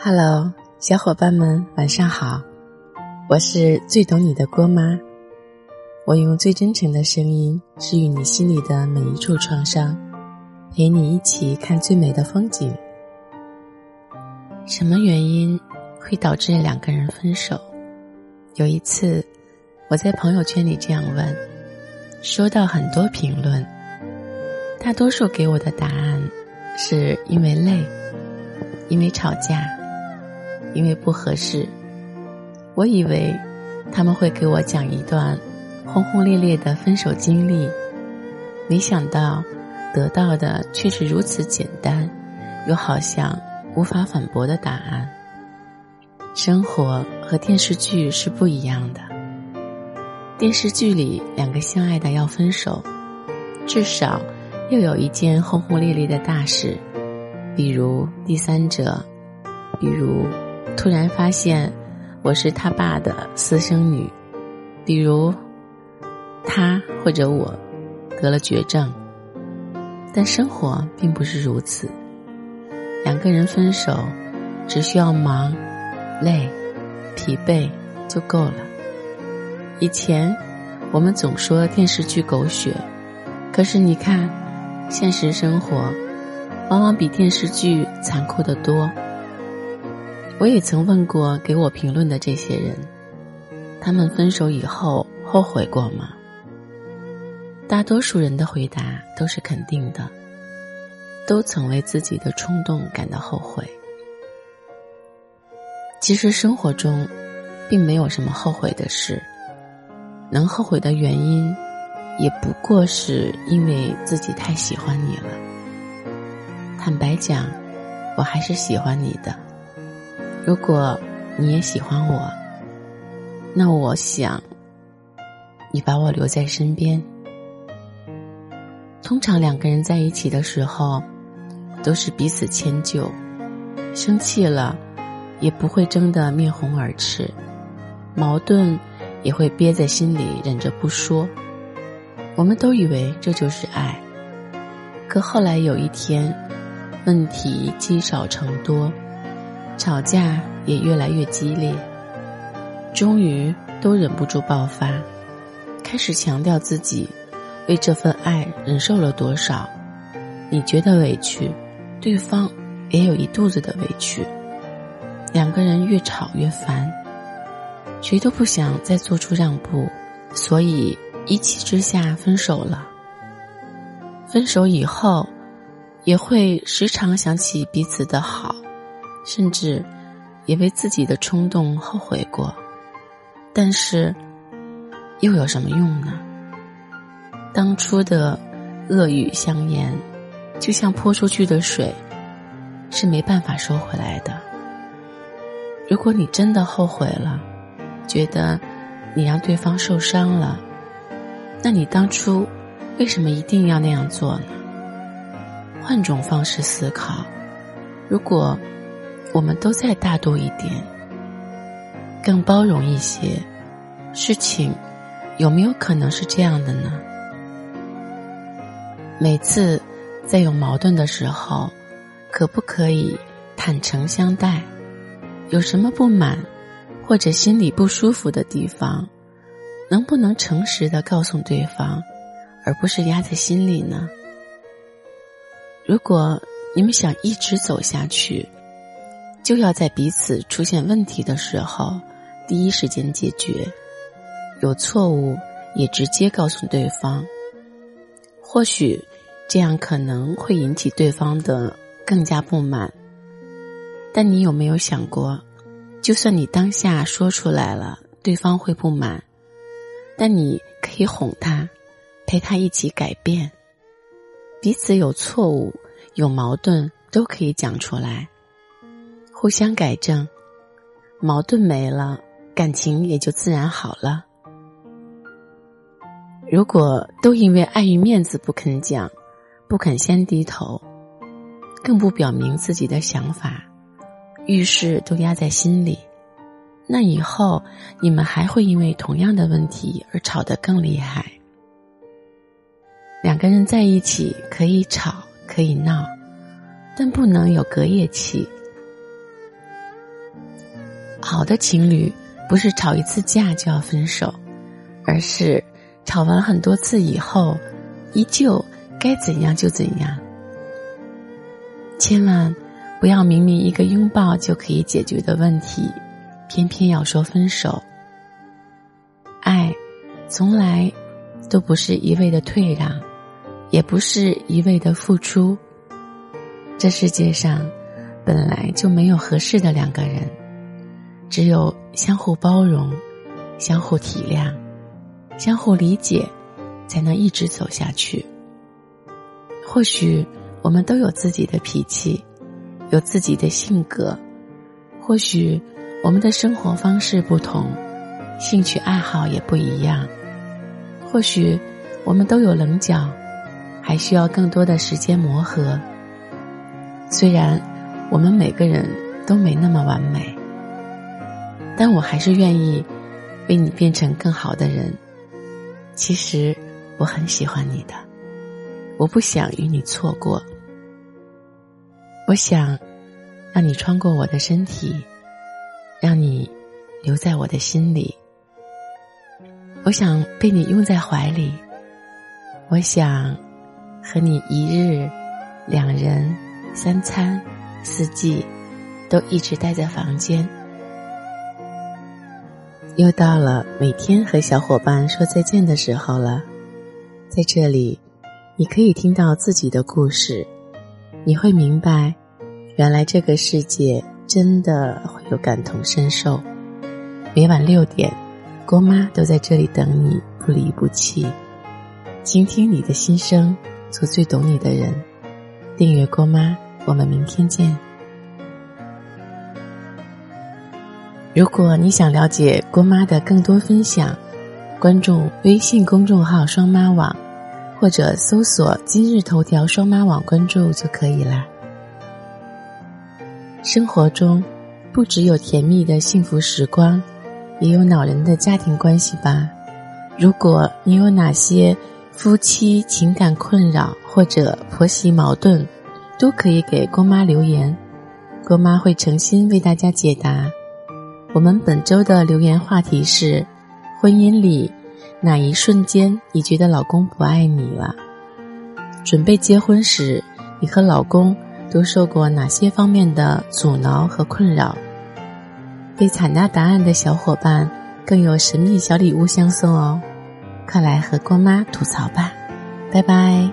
Hello，小伙伴们，晚上好！我是最懂你的郭妈，我用最真诚的声音治愈你心里的每一处创伤，陪你一起看最美的风景。什么原因会导致两个人分手？有一次，我在朋友圈里这样问，收到很多评论，大多数给我的答案是因为累，因为吵架。因为不合适，我以为他们会给我讲一段轰轰烈烈的分手经历，没想到得到的却是如此简单，又好像无法反驳的答案。生活和电视剧是不一样的，电视剧里两个相爱的要分手，至少又有一件轰轰烈烈的大事，比如第三者，比如。突然发现我是他爸的私生女，比如他或者我得了绝症，但生活并不是如此。两个人分手，只需要忙、累、疲惫就够了。以前我们总说电视剧狗血，可是你看，现实生活往往比电视剧残酷的多。我也曾问过给我评论的这些人，他们分手以后后悔过吗？大多数人的回答都是肯定的，都曾为自己的冲动感到后悔。其实生活中，并没有什么后悔的事，能后悔的原因，也不过是因为自己太喜欢你了。坦白讲，我还是喜欢你的。如果你也喜欢我，那我想你把我留在身边。通常两个人在一起的时候，都是彼此迁就，生气了也不会争得面红耳赤，矛盾也会憋在心里忍着不说。我们都以为这就是爱，可后来有一天，问题积少成多。吵架也越来越激烈，终于都忍不住爆发，开始强调自己为这份爱忍受了多少。你觉得委屈，对方也有一肚子的委屈，两个人越吵越烦，谁都不想再做出让步，所以一气之下分手了。分手以后，也会时常想起彼此的好。甚至也为自己的冲动后悔过，但是又有什么用呢？当初的恶语相言，就像泼出去的水，是没办法收回来的。如果你真的后悔了，觉得你让对方受伤了，那你当初为什么一定要那样做呢？换种方式思考，如果。我们都再大度一点，更包容一些，事情有没有可能是这样的呢？每次在有矛盾的时候，可不可以坦诚相待？有什么不满或者心里不舒服的地方，能不能诚实的告诉对方，而不是压在心里呢？如果你们想一直走下去，就要在彼此出现问题的时候，第一时间解决；有错误也直接告诉对方。或许这样可能会引起对方的更加不满。但你有没有想过，就算你当下说出来了，对方会不满，但你可以哄他，陪他一起改变。彼此有错误、有矛盾都可以讲出来。互相改正，矛盾没了，感情也就自然好了。如果都因为碍于面子不肯讲，不肯先低头，更不表明自己的想法，遇事都压在心里，那以后你们还会因为同样的问题而吵得更厉害。两个人在一起可以吵可以闹，但不能有隔夜气。好的情侣不是吵一次架就要分手，而是吵完很多次以后，依旧该怎样就怎样。千万不要明明一个拥抱就可以解决的问题，偏偏要说分手。爱，从来都不是一味的退让，也不是一味的付出。这世界上本来就没有合适的两个人，只有相互包容、相互体谅、相互理解，才能一直走下去。或许我们都有自己的脾气，有自己的性格，或许我们的生活方式不同。兴趣爱好也不一样，或许我们都有棱角，还需要更多的时间磨合。虽然我们每个人都没那么完美，但我还是愿意为你变成更好的人。其实我很喜欢你的，我不想与你错过。我想让你穿过我的身体，让你留在我的心里。我想被你拥在怀里，我想和你一日、两人、三餐、四季，都一直待在房间。又到了每天和小伙伴说再见的时候了，在这里，你可以听到自己的故事，你会明白，原来这个世界真的会有感同身受。每晚六点。郭妈都在这里等你，不离不弃，倾听你的心声，做最懂你的人。订阅郭妈，我们明天见。如果你想了解郭妈的更多分享，关注微信公众号“双妈网”，或者搜索“今日头条双妈网”关注就可以啦。生活中，不只有甜蜜的幸福时光。也有恼人的家庭关系吧。如果你有哪些夫妻情感困扰或者婆媳矛盾，都可以给郭妈留言，郭妈会诚心为大家解答。我们本周的留言话题是：婚姻里哪一瞬间你觉得老公不爱你了？准备结婚时，你和老公都受过哪些方面的阻挠和困扰？被采纳答案的小伙伴更有神秘小礼物相送哦！快来和郭妈吐槽吧，拜拜。